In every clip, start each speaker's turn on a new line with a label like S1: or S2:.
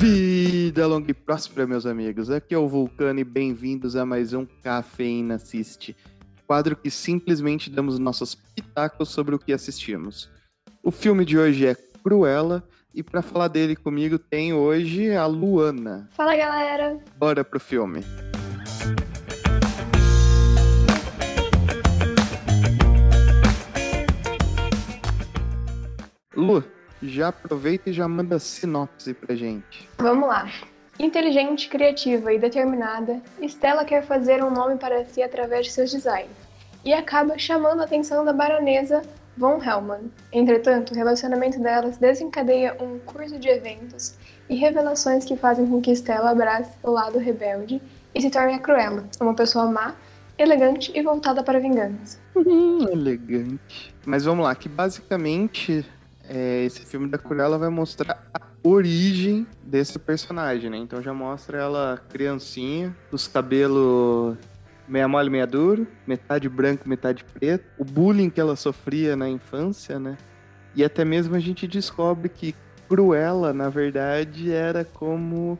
S1: Vida longa e próspera, meus amigos. Aqui é o Vulcano e bem-vindos a mais um Cafeína Assiste. Quadro que simplesmente damos nossos pitacos sobre o que assistimos. O filme de hoje é Cruella e para falar dele comigo tem hoje a Luana.
S2: Fala, galera.
S1: Bora pro filme. Lu, já aproveita e já manda sinopse pra gente.
S2: Vamos lá. Inteligente, criativa e determinada, Stella quer fazer um nome para si através de seus designs e acaba chamando a atenção da baronesa Von Hellman. Entretanto, o relacionamento delas desencadeia um curso de eventos e revelações que fazem com que Stella abrace o lado rebelde e se torne a Cruella, uma pessoa má, elegante e voltada para vingança.
S1: Hum, elegante. Mas vamos lá, que basicamente é, esse filme da Cruella vai mostrar a origem desse personagem, né? Então já mostra ela criancinha, os cabelos meia mole, meia duro, metade branco, metade preto, o bullying que ela sofria na infância, né? E até mesmo a gente descobre que Cruella, na verdade, era como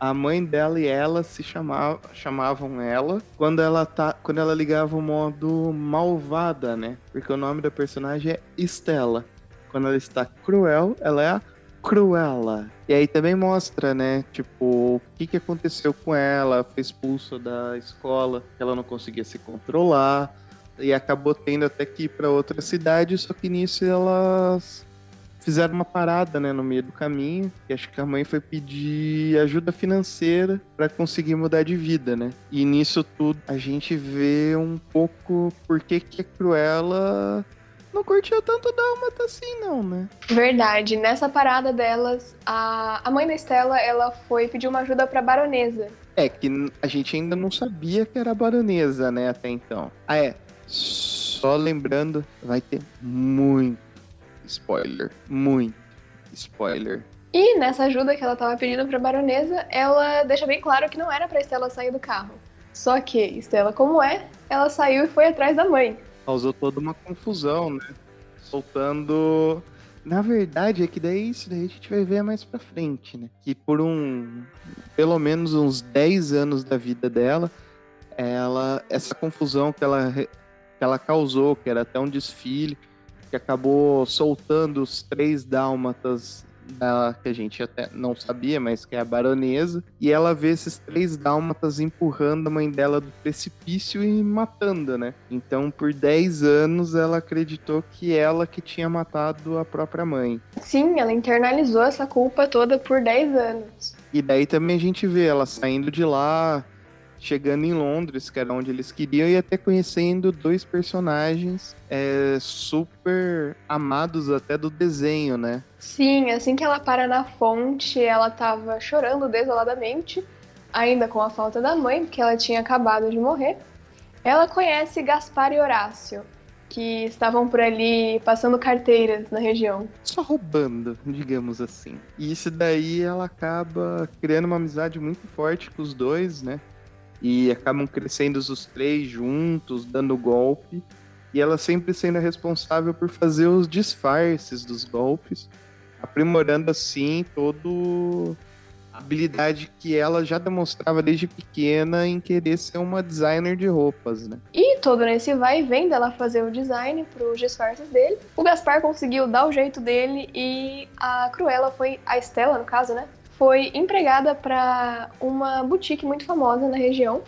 S1: a mãe dela e ela se chamava, chamavam ela quando ela tá quando ela ligava o modo malvada, né? Porque o nome da personagem é Estela quando ela está cruel, ela é a Cruella. E aí também mostra, né, tipo, o que, que aconteceu com ela, foi expulsa da escola, ela não conseguia se controlar, e acabou tendo até que ir para outra cidade, só que nisso elas fizeram uma parada, né, no meio do caminho, e acho que a mãe foi pedir ajuda financeira para conseguir mudar de vida, né? E nisso tudo a gente vê um pouco por que que a Cruella não curtiu tanto Dálmata assim, não, né?
S2: Verdade. Nessa parada delas, a, a mãe da Estela, ela foi pedir uma ajuda pra baronesa.
S1: É, que a gente ainda não sabia que era baronesa, né, até então. Ah, é. Só lembrando, vai ter muito spoiler. Muito spoiler.
S2: E nessa ajuda que ela tava pedindo pra baronesa, ela deixa bem claro que não era pra Estela sair do carro. Só que, Estela como é, ela saiu e foi atrás da mãe
S1: causou toda uma confusão, né? Soltando. Na verdade, é que daí isso daí a gente vai ver mais pra frente, né? Que por um. pelo menos uns 10 anos da vida dela, ela. essa confusão que ela, que ela causou, que era até um desfile, que acabou soltando os três dálmatas da, que a gente até não sabia, mas que é a baronesa, e ela vê esses três dálmatas empurrando a mãe dela do precipício e matando, né? Então, por 10 anos, ela acreditou que ela que tinha matado a própria mãe.
S2: Sim, ela internalizou essa culpa toda por 10 anos.
S1: E daí também a gente vê ela saindo de lá, chegando em Londres, que era onde eles queriam, e até conhecendo dois personagens é, super amados até do desenho, né?
S2: Sim, assim que ela para na fonte, ela tava chorando desoladamente, ainda com a falta da mãe, porque ela tinha acabado de morrer. Ela conhece Gaspar e Horácio, que estavam por ali passando carteiras na região.
S1: Só roubando, digamos assim. E isso daí ela acaba criando uma amizade muito forte com os dois, né? E acabam crescendo os três juntos, dando golpe, e ela sempre sendo responsável por fazer os disfarces dos golpes, aprimorando assim todo a habilidade que ela já demonstrava desde pequena em querer ser uma designer de roupas, né?
S2: E todo nesse vai e vem dela fazer o design para os disfarces dele. O Gaspar conseguiu dar o jeito dele e a Cruella foi a Estela, no caso, né? Foi empregada para uma boutique muito famosa na região.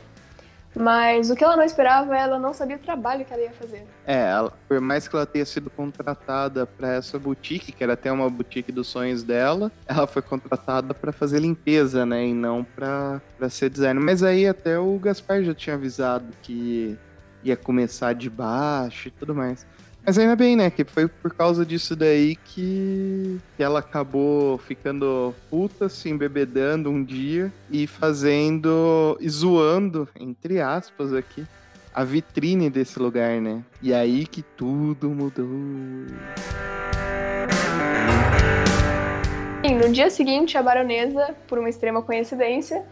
S2: Mas o que ela não esperava, ela não sabia o trabalho que ela ia fazer.
S1: É, ela, por mais que ela tenha sido contratada para essa boutique, que era até uma boutique dos sonhos dela, ela foi contratada para fazer limpeza, né, e não para ser designer. Mas aí até o Gaspar já tinha avisado que ia começar de baixo e tudo mais. Mas ainda bem, né? Que foi por causa disso daí que, que ela acabou ficando puta, se embebedando um dia e fazendo. e zoando, entre aspas, aqui, a vitrine desse lugar, né? E aí que tudo mudou.
S2: E no dia seguinte, a baronesa, por uma extrema coincidência,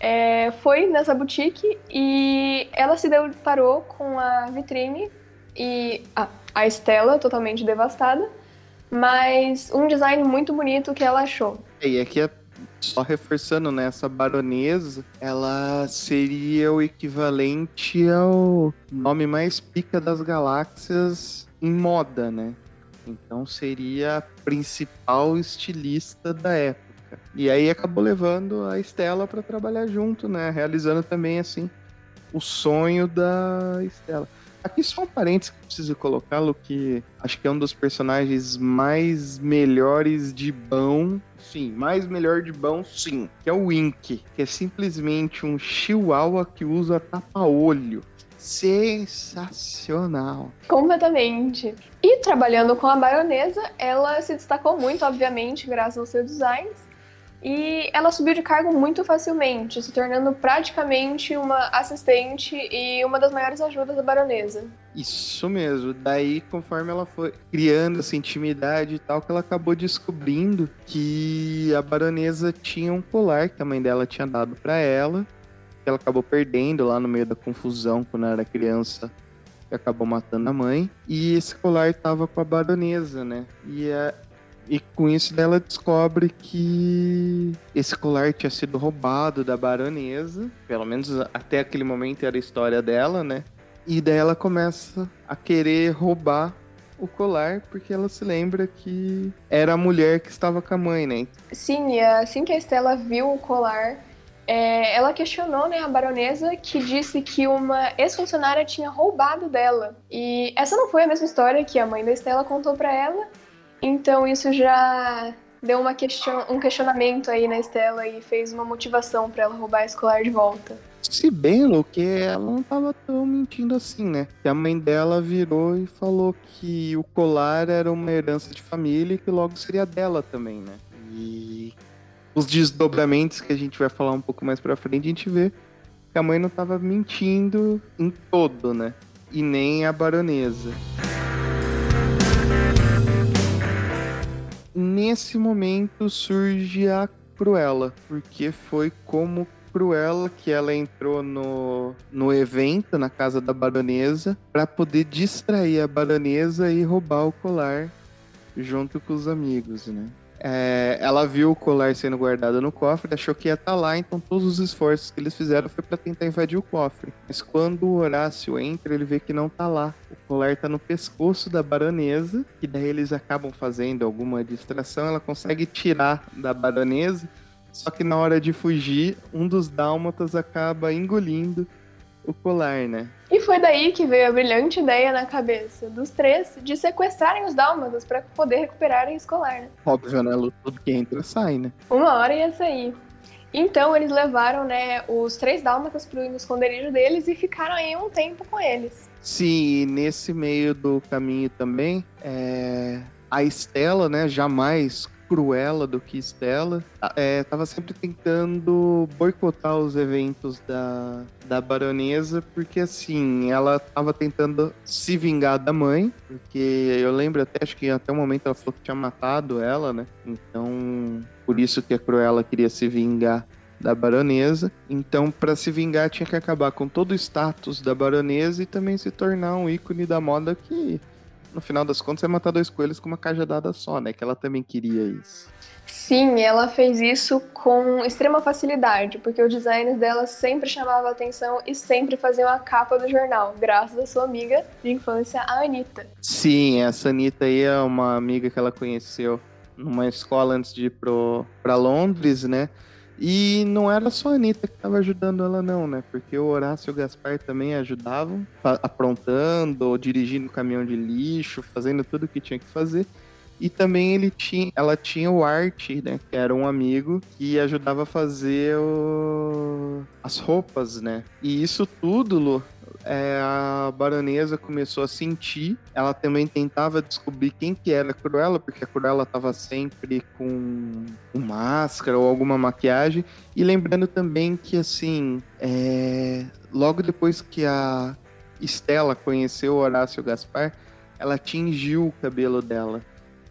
S2: é, foi nessa boutique e ela se deparou com a vitrine e a, a Estela totalmente devastada, mas um design muito bonito que ela achou.
S1: E aqui é, Só reforçando, né? Essa baronesa, ela seria o equivalente ao nome mais pica das galáxias em moda, né? Então seria a principal estilista da época. E aí acabou levando a Estela para trabalhar junto, né? Realizando também assim o sonho da Estela. Aqui só um parênteses que eu preciso colocá-lo, que acho que é um dos personagens mais melhores de bão. Sim, mais melhor de bão, sim. Que é o Wink, que é simplesmente um chihuahua que usa tapa-olho. Sensacional.
S2: Completamente. E trabalhando com a baronesa, ela se destacou muito, obviamente, graças aos seus designs e ela subiu de cargo muito facilmente, se tornando praticamente uma assistente e uma das maiores ajudas da baronesa.
S1: Isso mesmo. Daí, conforme ela foi criando essa intimidade e tal, que ela acabou descobrindo que a baronesa tinha um colar que a mãe dela tinha dado para ela, que ela acabou perdendo lá no meio da confusão quando era criança que acabou matando a mãe. E esse colar estava com a baronesa, né? E a, e com isso ela descobre que esse colar tinha sido roubado da baronesa. Pelo menos até aquele momento era a história dela, né? E daí ela começa a querer roubar o colar porque ela se lembra que era a mulher que estava com a mãe, né?
S2: Sim, e assim que a Estela viu o colar, é, ela questionou né, a baronesa que disse que uma ex-funcionária tinha roubado dela. E essa não foi a mesma história que a mãe da Estela contou para ela. Então isso já deu uma question... um questionamento aí na Estela e fez uma motivação para ela roubar esse colar de volta.
S1: Se bem, Lu, que ela não tava tão mentindo assim, né? Que a mãe dela virou e falou que o colar era uma herança de família e que logo seria dela também, né? E os desdobramentos que a gente vai falar um pouco mais pra frente, a gente vê que a mãe não tava mentindo em todo, né? E nem a baronesa. Nesse momento surge a Cruella, porque foi como Cruella que ela entrou no, no evento na casa da baronesa para poder distrair a baronesa e roubar o colar junto com os amigos, né? É, ela viu o colar sendo guardado no cofre, achou que ia estar tá lá, então todos os esforços que eles fizeram foi para tentar invadir o cofre. Mas quando o Horácio entra, ele vê que não tá lá. O colar tá no pescoço da baronesa, e daí eles acabam fazendo alguma distração, ela consegue tirar da baronesa, só que na hora de fugir, um dos dálmatas acaba engolindo o colar, né?
S2: E foi daí que veio a brilhante ideia na cabeça dos três de sequestrarem os dálmatas para poder recuperarem esse colar, né?
S1: Óbvio, né? Tudo que entra sai, né?
S2: Uma hora ia sair. Então eles levaram, né, os três dálmatas pro esconderijo deles e ficaram aí um tempo com eles.
S1: Sim, e nesse meio do caminho também, é... a Estela, né, jamais Cruella do que Stella, é, tava sempre tentando boicotar os eventos da, da baronesa, porque assim, ela tava tentando se vingar da mãe, porque eu lembro até, acho que até o momento ela falou que tinha matado ela, né? Então, por isso que a Cruella queria se vingar da baronesa. Então, para se vingar, tinha que acabar com todo o status da baronesa e também se tornar um ícone da moda que no final das contas, é matar dois coelhos com uma cajadada só, né? Que ela também queria isso.
S2: Sim, ela fez isso com extrema facilidade, porque o design dela sempre chamava atenção e sempre faziam a capa do jornal, graças à sua amiga de infância, a Anitta.
S1: Sim, essa Anitta aí é uma amiga que ela conheceu numa escola antes de ir pro, pra Londres, né? E não era só a Anitta que estava ajudando ela, não, né? Porque o Horácio e o Gaspar também ajudavam, aprontando, dirigindo o caminhão de lixo, fazendo tudo o que tinha que fazer. E também ele tinha, ela tinha o Art, né? Que era um amigo que ajudava a fazer o... as roupas, né? E isso tudo, Lu, é, a baronesa começou a sentir. Ela também tentava descobrir quem que era a Cruella, porque a Cruella estava sempre com, com, máscara ou alguma maquiagem. E lembrando também que, assim, é, logo depois que a Estela conheceu Horácio Gaspar, ela tingiu o cabelo dela.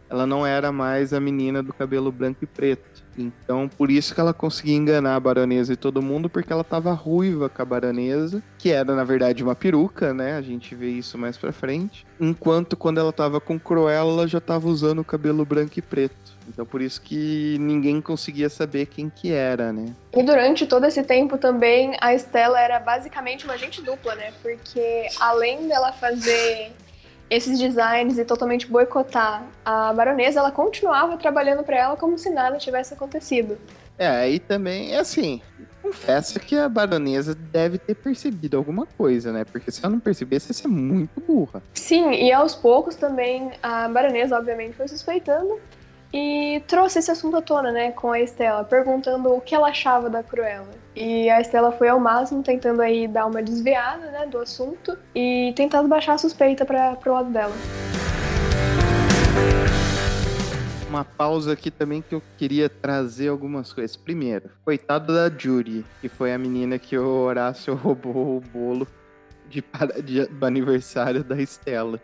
S1: ela não era mais a menina do cabelo branco e preto. Então, por isso que ela conseguia enganar a baronesa e todo mundo, porque ela tava ruiva com a baronesa, que era na verdade uma peruca, né? A gente vê isso mais pra frente. Enquanto quando ela tava com Cruella, ela já tava usando o cabelo branco e preto. Então por isso que ninguém conseguia saber quem que era, né?
S2: E durante todo esse tempo também a Estela era basicamente uma agente dupla, né? Porque além dela fazer esses designs e totalmente boicotar a baronesa, ela continuava trabalhando para ela como se nada tivesse acontecido.
S1: É, aí também, é assim, confessa que a baronesa deve ter percebido alguma coisa, né? Porque se ela não percebesse, ia ser muito burra.
S2: Sim, e aos poucos também a baronesa, obviamente, foi suspeitando e trouxe esse assunto à tona, né, com a Estela, perguntando o que ela achava da Cruella. E a Estela foi ao máximo tentando aí dar uma desviada, né, do assunto e tentando baixar a suspeita para pro lado dela.
S1: Uma pausa aqui também que eu queria trazer algumas coisas. Primeiro, coitado da Judy, que foi a menina que o Horácio roubou o bolo de, de, do aniversário da Estela.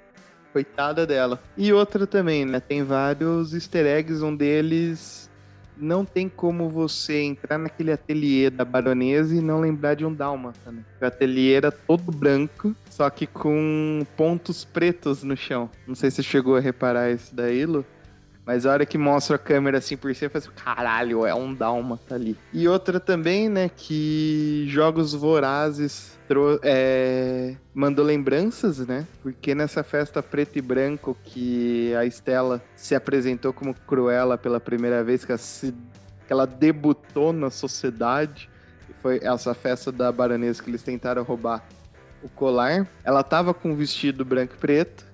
S1: Coitada dela. E outra também, né? Tem vários easter eggs, um deles não tem como você entrar naquele ateliê da baronesa e não lembrar de um dálmata, né? O ateliê era todo branco, só que com pontos pretos no chão. Não sei se chegou a reparar isso daí, Lu. Mas a hora que mostra a câmera assim por cima, faz caralho, é um dálmata ali. E outra também, né, que Jogos Vorazes é, mandou lembranças, né? Porque nessa festa preto e branco que a Estela se apresentou como Cruella pela primeira vez, que ela, se, que ela debutou na sociedade, foi essa festa da baronesa que eles tentaram roubar o colar. Ela tava com um vestido branco e preto,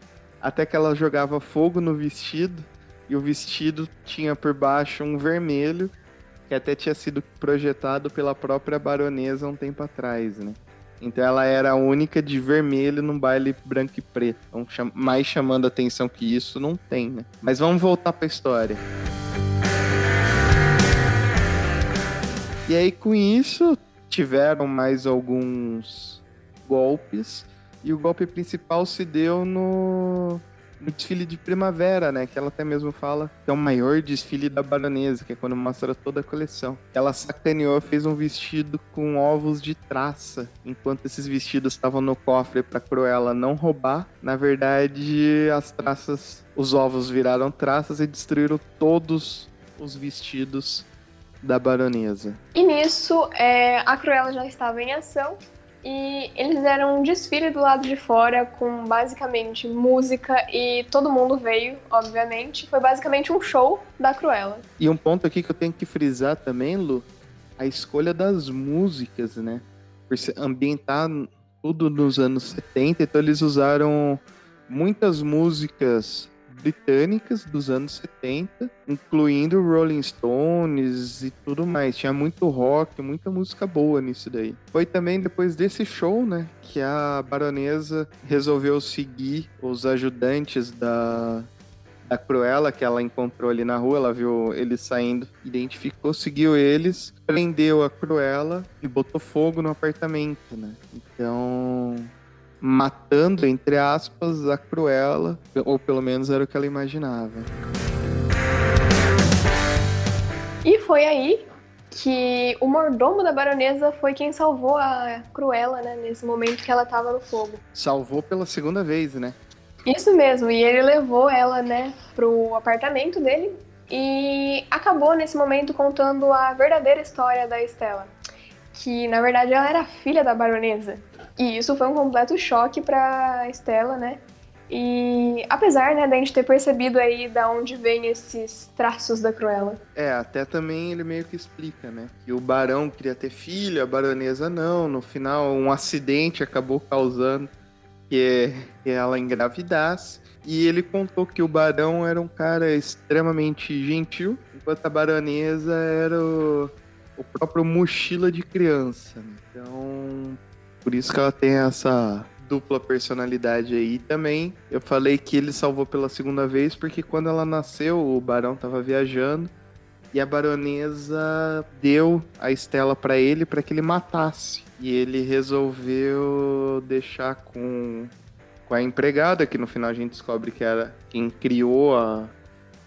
S1: até que ela jogava fogo no vestido e o vestido tinha por baixo um vermelho que até tinha sido projetado pela própria baronesa um tempo atrás, né? Então ela era a única de vermelho num baile branco e preto. Então, mais chamando atenção que isso não tem, né? Mas vamos voltar para a história. E aí com isso tiveram mais alguns golpes e o golpe principal se deu no no desfile de primavera, né? Que ela até mesmo fala que é o maior desfile da baronesa, que é quando mostra toda a coleção. Ela sacaneou, fez um vestido com ovos de traça, enquanto esses vestidos estavam no cofre para Cruella não roubar. Na verdade, as traças, os ovos viraram traças e destruíram todos os vestidos da baronesa.
S2: E nisso, é, a Cruella já estava em ação e eles deram um desfile do lado de fora com basicamente música e todo mundo veio, obviamente. Foi basicamente um show da Cruella.
S1: E um ponto aqui que eu tenho que frisar também, Lu, a escolha das músicas, né? Por ambientar tudo nos anos 70, então eles usaram muitas músicas britânicas dos anos 70, incluindo Rolling Stones e tudo mais. Tinha muito rock, muita música boa nisso daí. Foi também depois desse show, né, que a baronesa resolveu seguir os ajudantes da da Cruella que ela encontrou ali na rua, ela viu eles saindo, identificou, seguiu eles, prendeu a Cruella e botou fogo no apartamento, né? Então, matando, entre aspas, a Cruella, ou pelo menos era o que ela imaginava.
S2: E foi aí que o mordomo da baronesa foi quem salvou a Cruella, né, nesse momento que ela estava no fogo.
S1: Salvou pela segunda vez, né?
S2: Isso mesmo, e ele levou ela, né, pro apartamento dele e acabou nesse momento contando a verdadeira história da Estela, que na verdade ela era filha da baronesa. E isso foi um completo choque pra Estela, né? E apesar, né, da gente ter percebido aí da onde vem esses traços da Cruella.
S1: É, até também ele meio que explica, né? Que o barão queria ter filho, a baronesa não. No final, um acidente acabou causando que, ela engravidasse. E ele contou que o barão era um cara extremamente gentil, enquanto a baronesa era o, o próprio mochila de criança. Então, por isso que ela tem essa dupla personalidade aí também. Eu falei que ele salvou pela segunda vez porque quando ela nasceu, o barão tava viajando e a baronesa deu a Estela para ele para que ele matasse. E ele resolveu deixar com com a empregada, que no final a gente descobre que era quem criou a,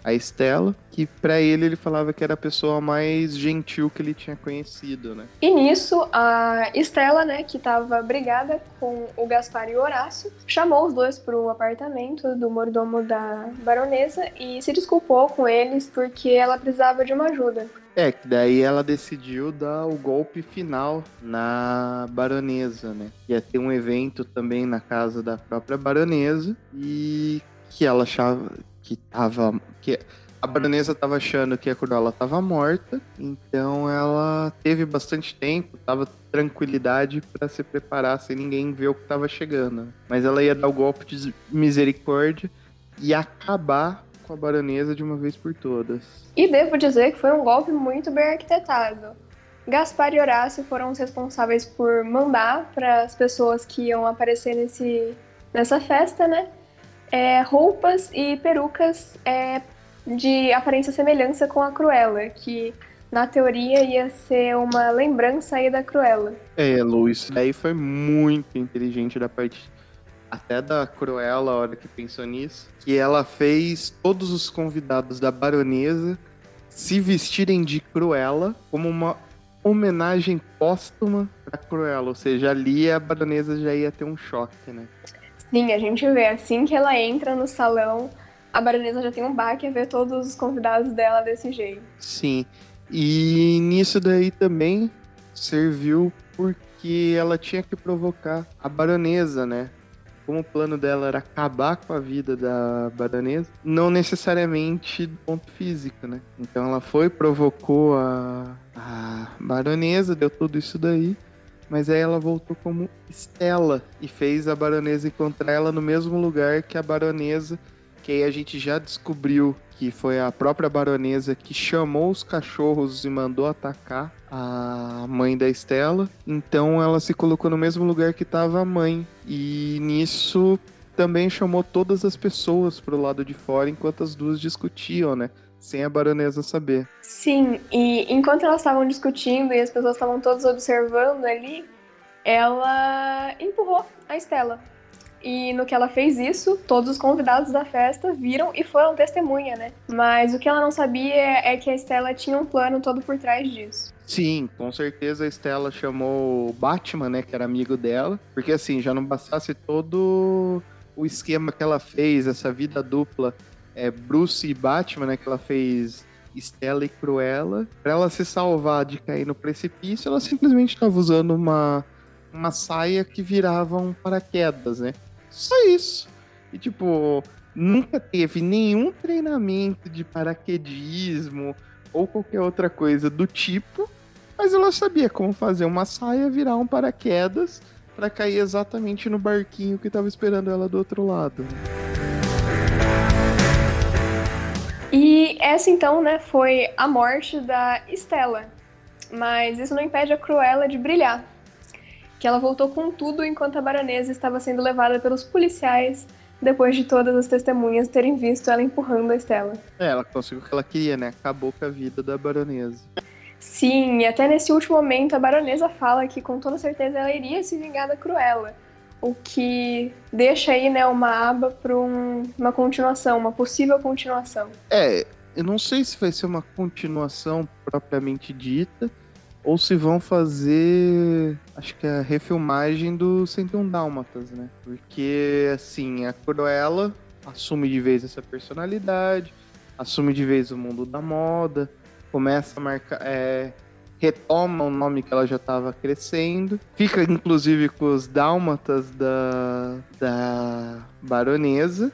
S1: a Estela, que para ele ele falava que era a pessoa mais gentil que ele tinha conhecido, né?
S2: E nisso, a Estela, né, que tava brigada com o Gaspar e o Horácio, chamou os dois pro apartamento do mordomo da baronesa e se desculpou com eles porque ela precisava de uma ajuda.
S1: É, que daí ela decidiu dar o golpe final na baronesa, né? Ia ter um evento também na casa da própria baronesa e que ela achava que tava. Que a baronesa tava achando que a Cruella tava morta, então ela teve bastante tempo, tava tranquilidade para se preparar sem ninguém ver o que tava chegando. Mas ela ia dar o golpe de misericórdia e acabar com a baronesa de uma vez por todas.
S2: E devo dizer que foi um golpe muito bem arquitetado. Gaspar e Horácio foram os responsáveis por mandar para as pessoas que iam aparecer nesse, nessa festa, né? É, roupas e perucas é, de aparência semelhança com a Cruella, que na teoria ia ser uma lembrança aí da Cruella.
S1: É, Lu, isso daí foi muito inteligente da parte até da Cruella, a hora que pensou nisso, que ela fez todos os convidados da baronesa se vestirem de Cruella como uma homenagem póstuma pra Cruella, ou seja, ali a baronesa já ia ter um choque, né?
S2: Sim, a gente vê assim que ela entra no salão, a baronesa já tem um baque a ver todos os convidados dela desse jeito.
S1: Sim. E nisso daí também serviu porque ela tinha que provocar a baronesa, né? Como o plano dela era acabar com a vida da baronesa, não necessariamente do ponto físico, né? Então ela foi, provocou a, a baronesa, deu tudo isso daí mas aí ela voltou como Estela e fez a baronesa encontrar ela no mesmo lugar que a baronesa, que aí a gente já descobriu que foi a própria baronesa que chamou os cachorros e mandou atacar a mãe da Estela. Então ela se colocou no mesmo lugar que estava a mãe e nisso também chamou todas as pessoas pro lado de fora enquanto as duas discutiam, né? Sem a baronesa saber.
S2: Sim, e enquanto elas estavam discutindo e as pessoas estavam todas observando ali, ela empurrou a Estela. E no que ela fez isso, todos os convidados da festa viram e foram testemunha, né? Mas o que ela não sabia é que a Estela tinha um plano todo por trás disso.
S1: Sim, com certeza a Estela chamou o Batman, né, que era amigo dela, porque assim, já não bastasse todo o esquema que ela fez, essa vida dupla é, Bruce e Batman, né? Que ela fez Estela e Cruella. Pra ela se salvar de cair no precipício, ela simplesmente estava usando uma, uma saia que virava um paraquedas, né? Só isso. E tipo, nunca teve nenhum treinamento de paraquedismo ou qualquer outra coisa do tipo, mas ela sabia como fazer uma saia virar um paraquedas para cair exatamente no barquinho que estava esperando ela do outro lado.
S2: E essa então, né, foi a morte da Estela. Mas isso não impede a Cruella de brilhar. Que ela voltou com tudo enquanto a baronesa estava sendo levada pelos policiais depois de todas as testemunhas terem visto ela empurrando a Estela.
S1: É, ela conseguiu o que ela queria, né? Acabou com a vida da baronesa.
S2: Sim, e até nesse último momento a baronesa fala que com toda certeza ela iria se vingar da Cruella o que deixa aí, né, uma aba para um, uma continuação, uma possível continuação.
S1: É, eu não sei se vai ser uma continuação propriamente dita, ou se vão fazer, acho que a refilmagem do 101 Dálmatas, né? Porque, assim, a Cruella assume de vez essa personalidade, assume de vez o mundo da moda, começa a marcar, é, retoma o nome que ela já estava crescendo. Fica, inclusive, com os dálmatas da, da baronesa.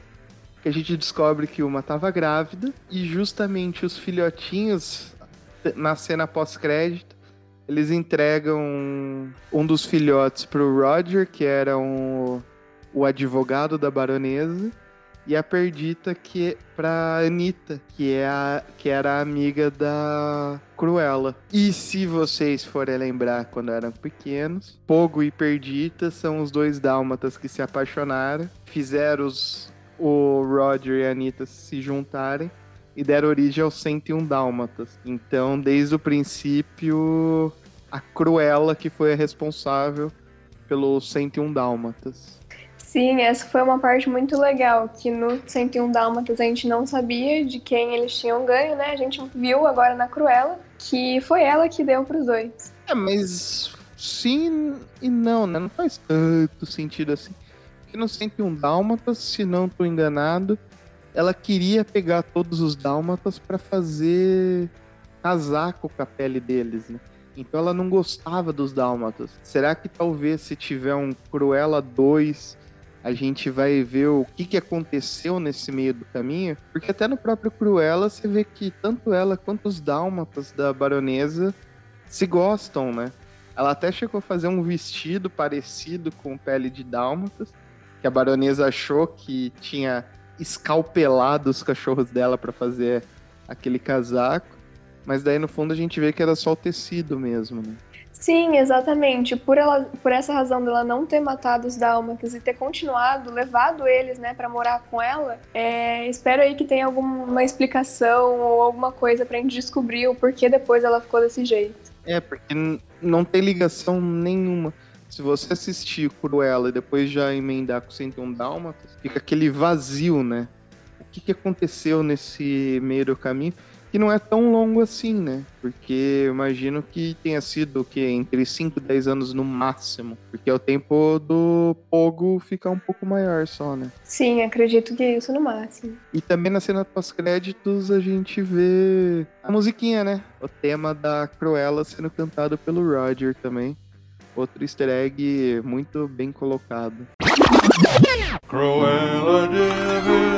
S1: Que a gente descobre que uma estava grávida. E justamente os filhotinhos, na cena pós-crédito, eles entregam um dos filhotes pro Roger, que era um, o advogado da baronesa e a Perdita que pra Anitta, que é a que era a amiga da Cruella. E se vocês forem lembrar quando eram pequenos, Pogo e Perdita são os dois dálmatas que se apaixonaram, fizeram os, o Roger e a Anitta se juntarem e deram origem aos 101 dálmatas. Então, desde o princípio, a Cruella que foi a responsável pelos 101 dálmatas.
S2: Sim, essa foi uma parte muito legal, que no 101 Dálmatas a gente não sabia de quem eles tinham ganho, né? A gente viu agora na Cruella que foi ela que deu pros dois.
S1: É, mas sim e não, né? Não faz tanto sentido assim. Porque no 101 Dálmatas, se não tô enganado, ela queria pegar todos os Dálmatas para fazer casaco com a pele deles, né? Então ela não gostava dos Dálmatas. Será que talvez se tiver um Cruella 2 a gente vai ver o que, que aconteceu nesse meio do caminho, porque até no próprio Cruella você vê que tanto ela quanto os dálmatas da baronesa se gostam, né? Ela até chegou a fazer um vestido parecido com pele de dálmatas, que a baronesa achou que tinha escalpelado os cachorros dela para fazer aquele casaco, mas daí no fundo a gente vê que era só o tecido mesmo, né?
S2: Sim, exatamente. Por, ela, por essa razão dela não ter matado os dálmatas e ter continuado, levado eles, né, para morar com ela, é, espero aí que tenha alguma explicação ou alguma coisa pra gente descobrir o porquê depois ela ficou desse jeito.
S1: É, porque não tem ligação nenhuma. Se você assistir Cruella e depois já emendar com 101 Dálmatas, fica aquele vazio, né? O que, que aconteceu nesse meio do caminho? Que não é tão longo assim, né? Porque eu imagino que tenha sido o que entre 5 e 10 anos no máximo, porque é o tempo do Pogo ficar um pouco maior só, né?
S2: Sim, acredito que é isso no máximo.
S1: E também na cena pós-créditos a gente vê a musiquinha, né? O tema da Cruella sendo cantado pelo Roger também. Outro easter egg muito bem colocado. Cruella Devil,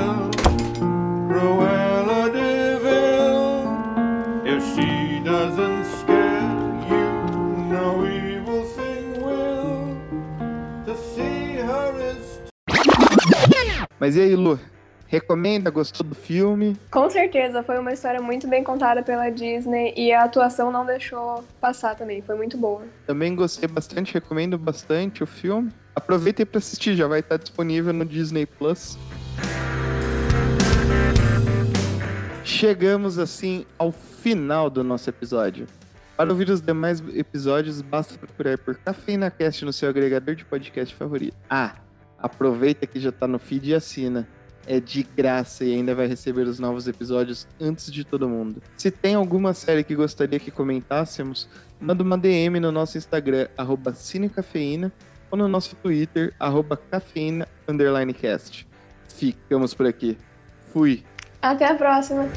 S1: Mas e aí, Lu? Recomenda? Gostou do filme?
S2: Com certeza, foi uma história muito bem contada pela Disney e a atuação não deixou passar também, foi muito boa.
S1: Também gostei bastante, recomendo bastante o filme. Aproveitem para assistir, já vai estar disponível no Disney Plus. Chegamos assim ao final do nosso episódio. Para ouvir os demais episódios, basta procurar por Cafeína Cast no seu agregador de podcast favorito. Ah, aproveita que já está no feed e assina. É de graça e ainda vai receber os novos episódios antes de todo mundo. Se tem alguma série que gostaria que comentássemos, manda uma DM no nosso Instagram, arroba Cinecafeína, ou no nosso Twitter, arroba Ficamos por aqui. Fui.
S2: Até a próxima.